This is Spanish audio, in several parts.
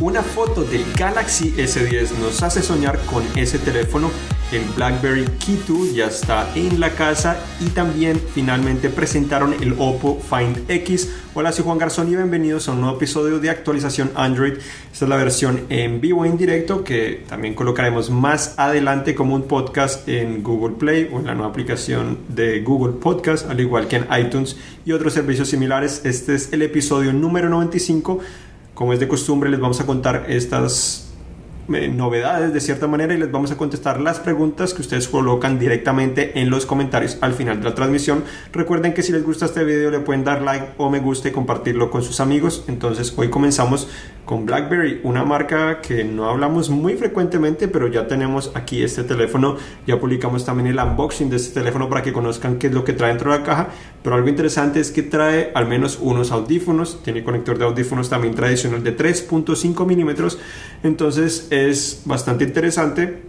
Una foto del Galaxy S10 nos hace soñar con ese teléfono. El BlackBerry Key 2 ya está en la casa y también finalmente presentaron el Oppo Find X. Hola, soy Juan Garzón y bienvenidos a un nuevo episodio de actualización Android. Esta es la versión en vivo en directo que también colocaremos más adelante como un podcast en Google Play o en la nueva aplicación de Google Podcast, al igual que en iTunes y otros servicios similares. Este es el episodio número 95 como es de costumbre, les vamos a contar estas eh, novedades de cierta manera y les vamos a contestar las preguntas que ustedes colocan directamente en los comentarios al final de la transmisión. Recuerden que si les gusta este video le pueden dar like o me gusta y compartirlo con sus amigos. Entonces hoy comenzamos con BlackBerry, una marca que no hablamos muy frecuentemente, pero ya tenemos aquí este teléfono. Ya publicamos también el unboxing de este teléfono para que conozcan qué es lo que trae dentro de la caja. Pero algo interesante es que trae al menos unos audífonos, tiene conector de audífonos también tradicional de 3.5 milímetros. Entonces es bastante interesante.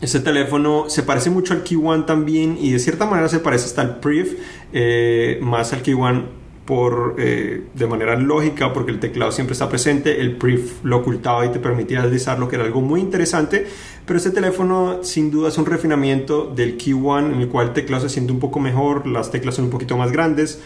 Este teléfono se parece mucho al Key One también y de cierta manera se parece hasta al Priv, eh, más al Key One por, eh, de manera lógica porque el teclado siempre está presente, el Priv lo ocultaba y te permitía deslizarlo que era algo muy interesante, pero este teléfono sin duda es un refinamiento del Key One en el cual el teclado se siente un poco mejor, las teclas son un poquito más grandes,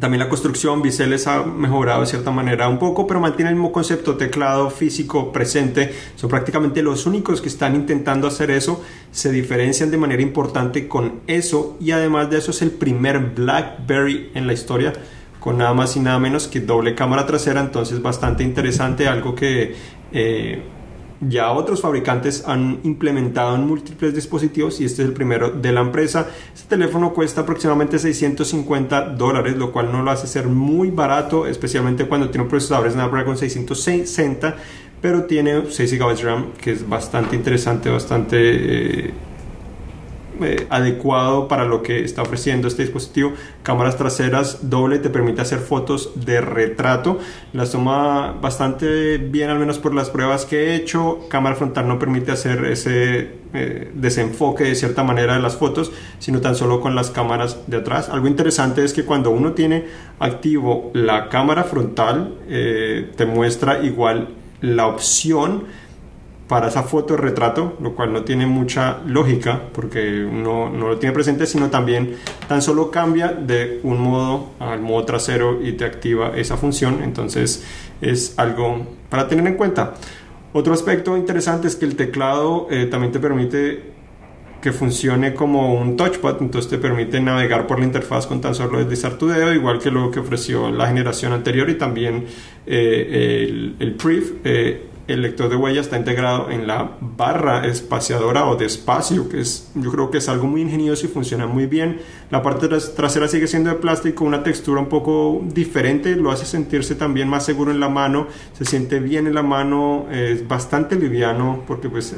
también la construcción, biseles ha mejorado de cierta manera un poco, pero mantiene el mismo concepto, teclado físico presente. Son prácticamente los únicos que están intentando hacer eso. Se diferencian de manera importante con eso y además de eso es el primer BlackBerry en la historia con nada más y nada menos que doble cámara trasera. Entonces bastante interesante, algo que... Eh, ya otros fabricantes han implementado en múltiples dispositivos y este es el primero de la empresa. Este teléfono cuesta aproximadamente 650 dólares, lo cual no lo hace ser muy barato, especialmente cuando tiene un procesador Snapdragon 660, pero tiene 6 GB de RAM, que es bastante interesante, bastante... Eh, eh, adecuado para lo que está ofreciendo este dispositivo. Cámaras traseras doble te permite hacer fotos de retrato. Las toma bastante bien, al menos por las pruebas que he hecho. Cámara frontal no permite hacer ese eh, desenfoque de cierta manera de las fotos, sino tan solo con las cámaras de atrás. Algo interesante es que cuando uno tiene activo la cámara frontal, eh, te muestra igual la opción para esa foto de retrato, lo cual no tiene mucha lógica porque uno no lo tiene presente, sino también tan solo cambia de un modo al modo trasero y te activa esa función. Entonces es algo para tener en cuenta. Otro aspecto interesante es que el teclado eh, también te permite que funcione como un touchpad, entonces te permite navegar por la interfaz con tan solo deslizar tu dedo, igual que lo que ofreció la generación anterior y también eh, el, el. Eh, el lector de huella está integrado en la barra espaciadora o de espacio, que es, yo creo que es algo muy ingenioso y funciona muy bien. La parte trasera sigue siendo de plástico, una textura un poco diferente, lo hace sentirse también más seguro en la mano, se siente bien en la mano, es bastante liviano porque pues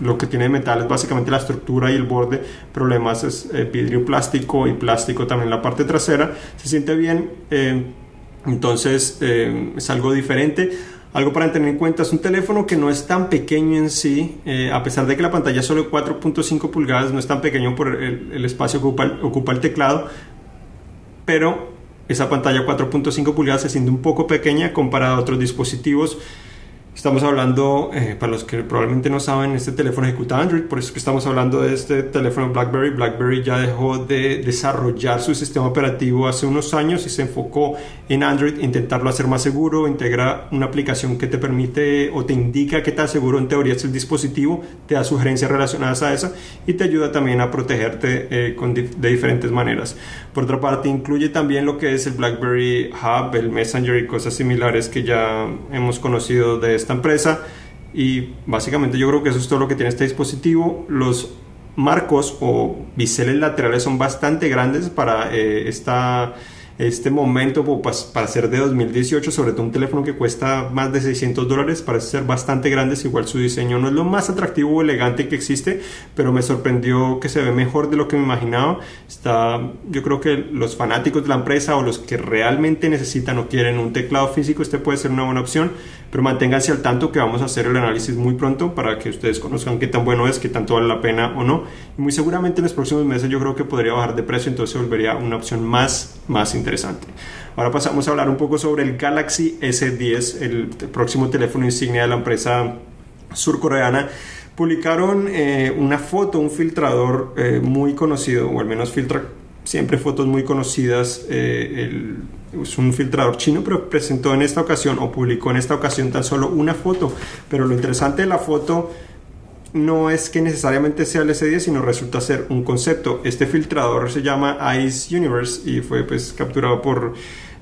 lo que tiene de metal es básicamente la estructura y el borde, problemas es eh, vidrio plástico y plástico también la parte trasera, se siente bien, eh, entonces eh, es algo diferente. Algo para tener en cuenta es un teléfono que no es tan pequeño en sí, eh, a pesar de que la pantalla es solo 4.5 pulgadas, no es tan pequeño por el, espacio que ocupa, ocupa el teclado, pero esa pantalla 4.5 pulgadas se siente un poco pequeña comparada a otros dispositivos Estamos hablando, eh, para los que probablemente no saben, este teléfono ejecuta Android, por eso es que estamos hablando de este teléfono BlackBerry. BlackBerry ya dejó de desarrollar su sistema operativo hace unos años y se enfocó en Android, intentarlo hacer más seguro, integra una aplicación que te permite o te indica qué tan seguro en teoría es el dispositivo, te da sugerencias relacionadas a eso y te ayuda también a protegerte eh, de diferentes maneras. Por otra parte, incluye también lo que es el BlackBerry Hub, el Messenger y cosas similares que ya hemos conocido de esta empresa. Y básicamente yo creo que eso es todo lo que tiene este dispositivo. Los marcos o biseles laterales son bastante grandes para eh, esta este momento para ser de 2018, sobre todo un teléfono que cuesta más de 600 dólares, parece ser bastante grande, igual su diseño no es lo más atractivo o elegante que existe, pero me sorprendió que se ve mejor de lo que me imaginaba. Está, yo creo que los fanáticos de la empresa o los que realmente necesitan o quieren un teclado físico, este puede ser una buena opción, pero manténganse al tanto que vamos a hacer el análisis muy pronto para que ustedes conozcan qué tan bueno es, qué tanto vale la pena o no. Y muy seguramente en los próximos meses yo creo que podría bajar de precio, entonces volvería una opción más, más interesante interesante. Ahora pasamos a hablar un poco sobre el Galaxy S10, el próximo teléfono insignia de la empresa surcoreana publicaron eh, una foto, un filtrador eh, muy conocido, o al menos filtra siempre fotos muy conocidas. Eh, es un filtrador chino, pero presentó en esta ocasión o publicó en esta ocasión tan solo una foto. Pero lo interesante de la foto no es que necesariamente sea el S10, sino resulta ser un concepto. Este filtrador se llama Ice Universe y fue pues capturado por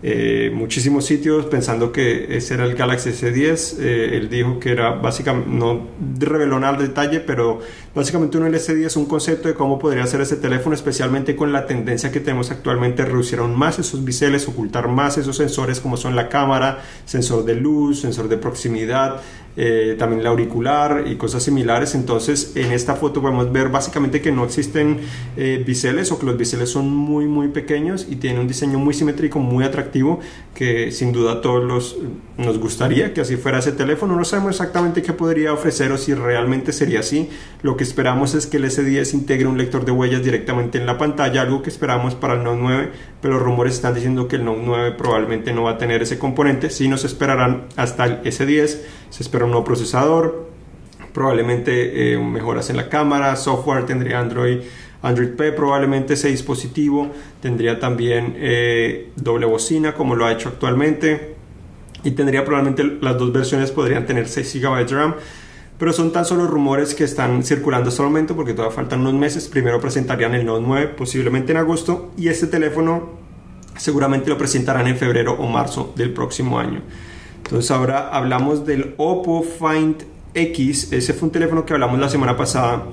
eh, muchísimos sitios pensando que ese era el Galaxy S10. Eh, él dijo que era básicamente, no reveló nada al detalle, pero básicamente un S10 es un concepto de cómo podría ser ese teléfono, especialmente con la tendencia que tenemos actualmente, reducir aún más esos biseles, ocultar más esos sensores como son la cámara, sensor de luz, sensor de proximidad. Eh, también el auricular y cosas similares. Entonces, en esta foto podemos ver básicamente que no existen eh, biseles o que los biseles son muy, muy pequeños y tienen un diseño muy simétrico, muy atractivo, que sin duda a todos los, nos gustaría que así fuera ese teléfono. No sabemos exactamente qué podría ofrecer o si realmente sería así. Lo que esperamos es que el S10 integre un lector de huellas directamente en la pantalla, algo que esperamos para el Note 9, pero los rumores están diciendo que el Note 9 probablemente no va a tener ese componente. Si nos esperarán hasta el S10 se espera un nuevo procesador, probablemente eh, mejoras en la cámara, software tendría Android, Android P, probablemente ese dispositivo tendría también eh, doble bocina como lo ha hecho actualmente y tendría probablemente las dos versiones podrían tener 6 GB de RAM pero son tan solo rumores que están circulando hasta el momento porque todavía faltan unos meses. Primero presentarían el Note 9, posiblemente en agosto, y este teléfono seguramente lo presentarán en febrero o marzo del próximo año. Entonces ahora hablamos del Oppo Find X. Ese fue un teléfono que hablamos la semana pasada.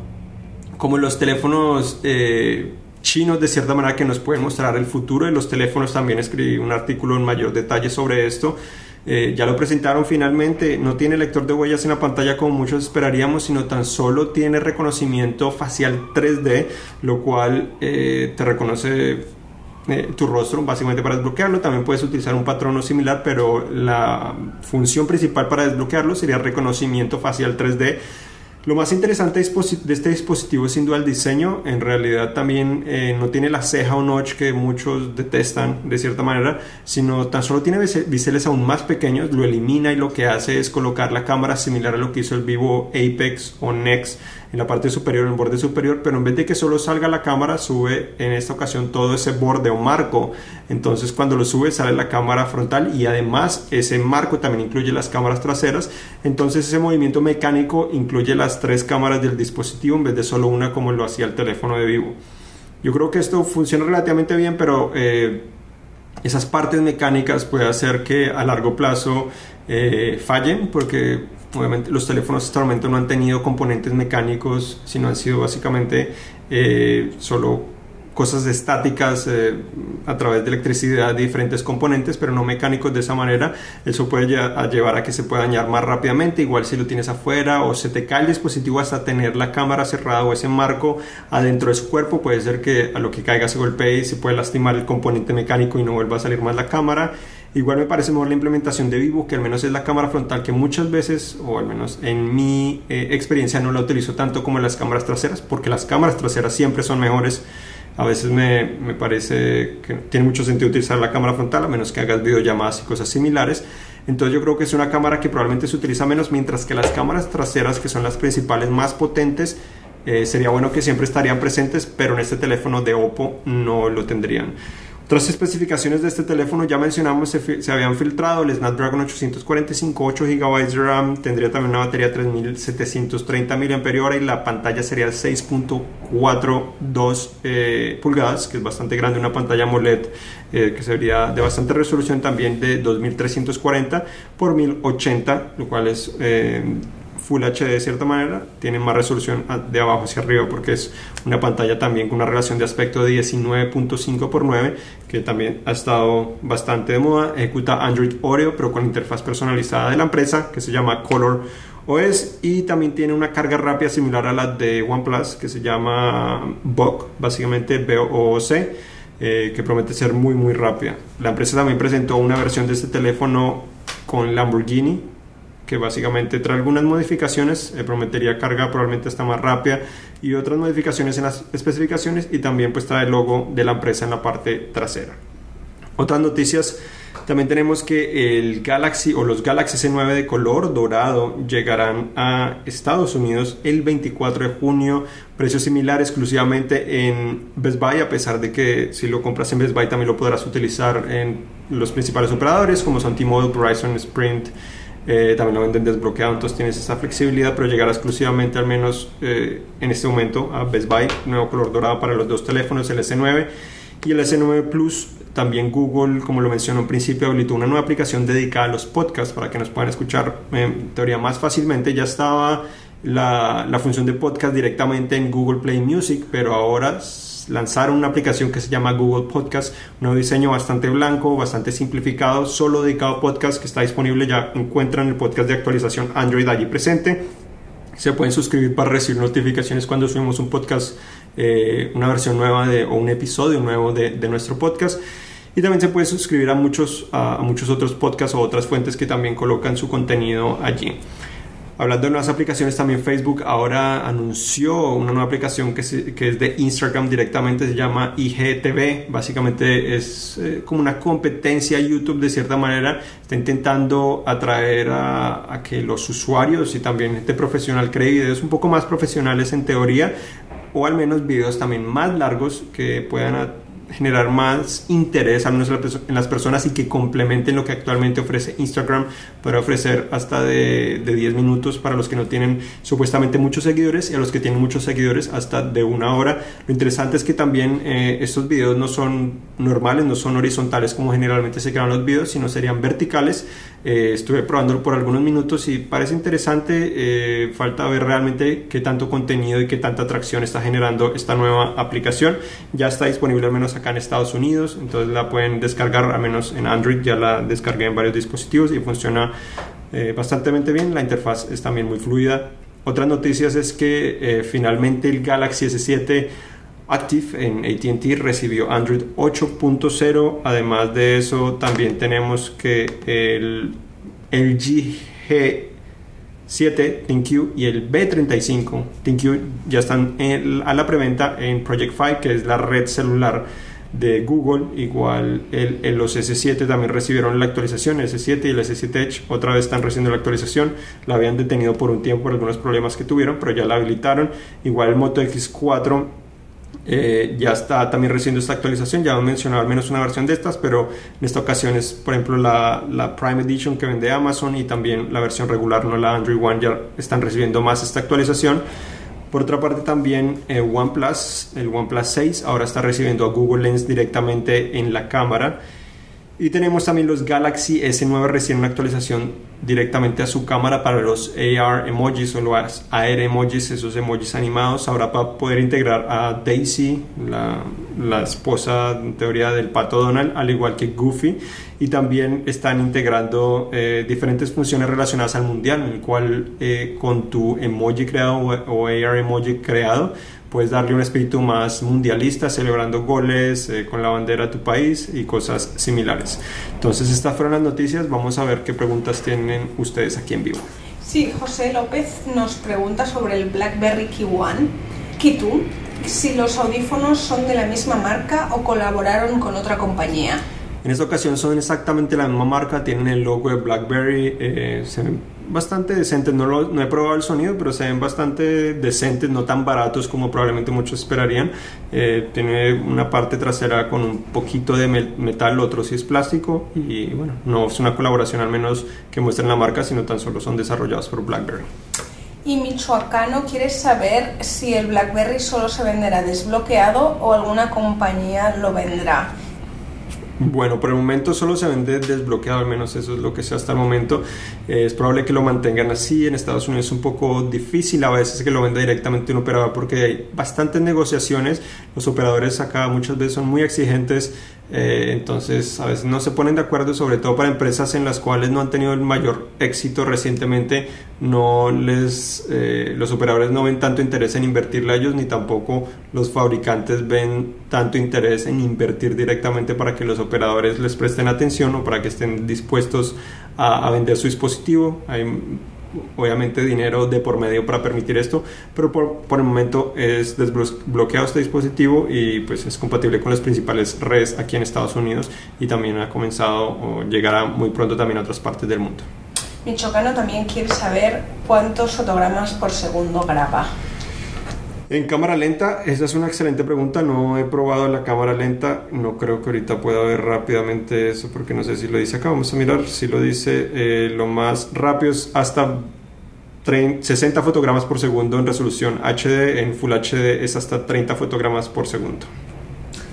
Como los teléfonos eh, chinos de cierta manera que nos pueden mostrar el futuro de los teléfonos. También escribí un artículo en mayor detalle sobre esto. Eh, ya lo presentaron finalmente, no tiene lector de huellas en la pantalla como muchos esperaríamos, sino tan solo tiene reconocimiento facial 3D, lo cual eh, te reconoce eh, tu rostro básicamente para desbloquearlo. También puedes utilizar un patrón similar, pero la función principal para desbloquearlo sería reconocimiento facial 3D lo más interesante de este dispositivo es sin duda el diseño. En realidad también eh, no tiene la ceja o notch que muchos detestan de cierta manera, sino tan solo tiene biseles aún más pequeños. Lo elimina y lo que hace es colocar la cámara similar a lo que hizo el Vivo Apex o Nex en la parte superior, en el borde superior, pero en vez de que solo salga la cámara, sube en esta ocasión todo ese borde o marco. Entonces cuando lo sube sale la cámara frontal y además ese marco también incluye las cámaras traseras. Entonces ese movimiento mecánico incluye las tres cámaras del dispositivo en vez de solo una como lo hacía el teléfono de vivo. Yo creo que esto funciona relativamente bien, pero eh, esas partes mecánicas puede hacer que a largo plazo eh, fallen porque obviamente los teléfonos hasta el momento no han tenido componentes mecánicos, sino han sido básicamente eh, solo cosas estáticas eh, a través de electricidad de diferentes componentes, pero no mecánicos de esa manera. Eso puede llevar a que se pueda dañar más rápidamente, igual si lo tienes afuera o se te cae el dispositivo hasta tener la cámara cerrada o ese marco adentro de su cuerpo, puede ser que a lo que caiga se golpee y se puede lastimar el componente mecánico y no vuelva a salir más la cámara. Igual me parece mejor la implementación de Vivo, que al menos es la cámara frontal que muchas veces, o al menos en mi eh, experiencia, no la utilizo tanto como las cámaras traseras, porque las cámaras traseras siempre son mejores. A veces me, me, parece que tiene mucho sentido utilizar la cámara frontal, a menos que hagas videollamadas y cosas similares. Entonces yo creo que es una cámara que probablemente se utiliza menos, mientras que las cámaras traseras, que son las principales más potentes, eh, sería bueno que siempre estarían presentes, pero en este teléfono de Oppo no lo tendrían. Otras especificaciones de este teléfono ya mencionamos se, se, habían filtrado el Snapdragon 845 8 GB de RAM tendría también una batería de 3730 mAh y la pantalla sería 6.42 eh, pulgadas que es bastante grande una pantalla AMOLED eh, que sería de bastante resolución también de 2340 por 1080 lo cual es eh, Full HD de cierta manera, tiene más resolución de abajo hacia arriba porque es una pantalla también con una relación de aspecto de 19.5 x 9 que también ha estado bastante de moda. Ejecuta Android Oreo pero con interfaz personalizada de la empresa que se llama Color OS y también tiene una carga rápida similar a la de OnePlus que se llama BOC, básicamente BOC. Eh, que promete ser muy muy rápida. La empresa también presentó una versión de este teléfono con Lamborghini que básicamente trae algunas modificaciones, eh, prometería carga probablemente está más rápida y otras modificaciones en las especificaciones y también pues trae el logo de la empresa en la parte trasera. Otras noticias, también tenemos que el Galaxy o los Galaxy S9 de color dorado llegarán a Estados Unidos el 24 de junio. Precio similar exclusivamente en Best Buy, a pesar de que si lo compras en Best Buy también lo podrás utilizar en los principales operadores como son T-Mobile, Verizon, Sprint. Eh, también lo venden desbloqueado, entonces tienes esa flexibilidad, pero llegará exclusivamente al menos eh, en este momento a Best Buy, nuevo color dorado para los dos teléfonos, el S9 y el S9 Plus. También Google, como lo mencionó en principio, habilitó una nueva aplicación dedicada a los podcasts para que nos puedan escuchar en teoría más fácilmente. Ya estaba la, la función de podcast directamente en Google Play Music, pero ahora lanzaron una aplicación que se llama Google Podcast, un nuevo diseño bastante blanco, bastante simplificado, solo dedicado a podcast que está disponible, ya encuentran el podcast de actualización Android allí presente. Se pueden suscribir para recibir notificaciones cuando subimos un podcast, eh, una versión nueva de, o un episodio nuevo de, de nuestro podcast. Y también se puede suscribir a muchos, a muchos otros podcasts o otras fuentes que también colocan su contenido allí. Hablando de nuevas aplicaciones, también Facebook ahora anunció una nueva aplicación que, que es de Instagram directamente, se llama IGTV. Básicamente es eh, como una competencia YouTube de cierta manera. Está intentando atraer a, a, que los usuarios y también gente profesional cree videos un poco más profesionales en teoría o al menos videos también más largos que puedan generar más interés al menos en las personas y que complementen lo que actualmente ofrece Instagram para ofrecer hasta de, de, 10 minutos para los que no tienen supuestamente muchos seguidores y a los que tienen muchos seguidores hasta de una hora. Lo interesante es que también eh, estos videos no son normales, no son horizontales como generalmente se crean los videos, sino serían verticales. Eh, estuve probándolo por algunos minutos y parece interesante. Eh, falta ver realmente qué tanto contenido y qué tanta atracción está generando esta nueva aplicación. Ya está disponible al menos acá en Estados Unidos, entonces la pueden descargar al menos en Android, ya la descargué en varios dispositivos y funciona eh, bastante bien, la interfaz es también muy fluida. Otras noticias es que eh, finalmente el Galaxy S7 Active en ATT recibió Android 8.0, además de eso también tenemos que el, el G7 ThinQ y el B35 ThinQ ya están a la preventa en Project 5, que es la red celular de Google, igual el, los S7 también recibieron la actualización, el S7 y el S7 Edge otra vez están recibiendo la actualización, la habían detenido por un tiempo por algunos problemas que tuvieron, pero ya la habilitaron, igual el Moto X4 eh, ya está también recibiendo esta actualización, ya he mencionado al menos una versión de estas, pero en esta ocasión es por ejemplo la, la, Prime Edition que vende Amazon y también la versión regular, no la Android One, ya están recibiendo más esta actualización. Por otra parte también eh, OnePlus, el OnePlus 6 ahora está recibiendo a Google Lens directamente en la cámara y tenemos también los Galaxy S9 recién una actualización directamente a su cámara para los AR emojis o los AR emojis, esos emojis animados. Ahora para poder integrar a Daisy, la, la, esposa en teoría del pato Donald, al igual que Goofy. Y también están integrando eh, diferentes funciones relacionadas al mundial, en el cual eh, con tu emoji creado o, o AR emoji creado puedes darle un espíritu más mundialista, celebrando goles eh, con la bandera de tu país y cosas similares. Entonces, estas fueron las noticias. Vamos a ver qué preguntas tienen ustedes aquí en vivo. Sí, José López nos pregunta sobre el BlackBerry Key One, Key 2, si los audífonos son de la misma marca o colaboraron con otra compañía. En esta ocasión son exactamente la misma marca, tienen el logo de BlackBerry, eh, se bastante decentes, no, lo, no he probado el sonido, pero se ven bastante decentes, no tan baratos como probablemente muchos esperarían. Eh, tiene una parte trasera con un poquito de metal, otro sí es plástico y bueno, no es una colaboración al menos que muestren la marca, sino tan solo son desarrollados por BlackBerry. Y Michoacano quiere saber si el BlackBerry solo se venderá desbloqueado o alguna compañía lo vendrá. Bueno, por el momento solo se vende desbloqueado, al menos eso es lo que sé hasta el momento. Eh, es probable que lo mantengan así. En Estados Unidos es un poco difícil a veces que lo venda directamente un operador porque hay bastantes negociaciones. Los operadores acá muchas veces son muy exigentes eh, entonces, a veces no se ponen de acuerdo, sobre todo para empresas en las cuales no han tenido el mayor éxito recientemente. No les, eh, los operadores no ven tanto interés en invertirle a ellos, ni tampoco los fabricantes ven tanto interés en invertir directamente para que los operadores les presten atención o para que estén dispuestos a, vender su dispositivo. Obviamente dinero de por medio para permitir esto, pero por, por el momento es desbloqueado este dispositivo y pues es compatible con las principales redes aquí en Estados Unidos y también ha comenzado o llegará muy pronto también a otras partes del mundo. Michoacano también quiere saber cuántos fotogramas por segundo graba. En cámara lenta, esa es una excelente pregunta. No he probado la cámara lenta. No creo que ahorita pueda ver rápidamente eso porque no sé si lo dice acá. Vamos a mirar si lo dice. Eh, lo más rápido es hasta 60 fotogramas por segundo en resolución HD. En Full HD es hasta 30 fotogramas por segundo.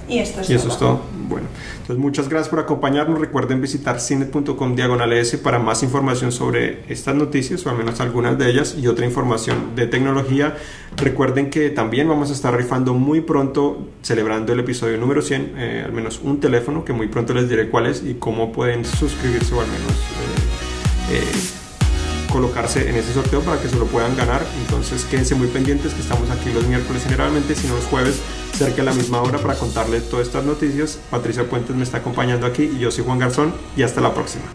Y esto es y eso es todo. Bueno, entonces muchas gracias por acompañarnos. Recuerden visitar cinet.com diagonal S para más información sobre estas noticias o al menos algunas de ellas y otra información de tecnología. Recuerden que también vamos a estar rifando muy pronto, celebrando el episodio número 100, eh, al menos un teléfono que muy pronto les diré cuál es y cómo pueden suscribirse o al menos... Eh, eh, colocarse en ese sorteo para que se lo puedan ganar. Entonces quédense muy pendientes que estamos aquí los miércoles generalmente, sino los jueves cerca de la misma hora para contarles todas estas noticias. Patricia Puentes me está acompañando aquí y yo soy Juan Garzón y hasta la próxima.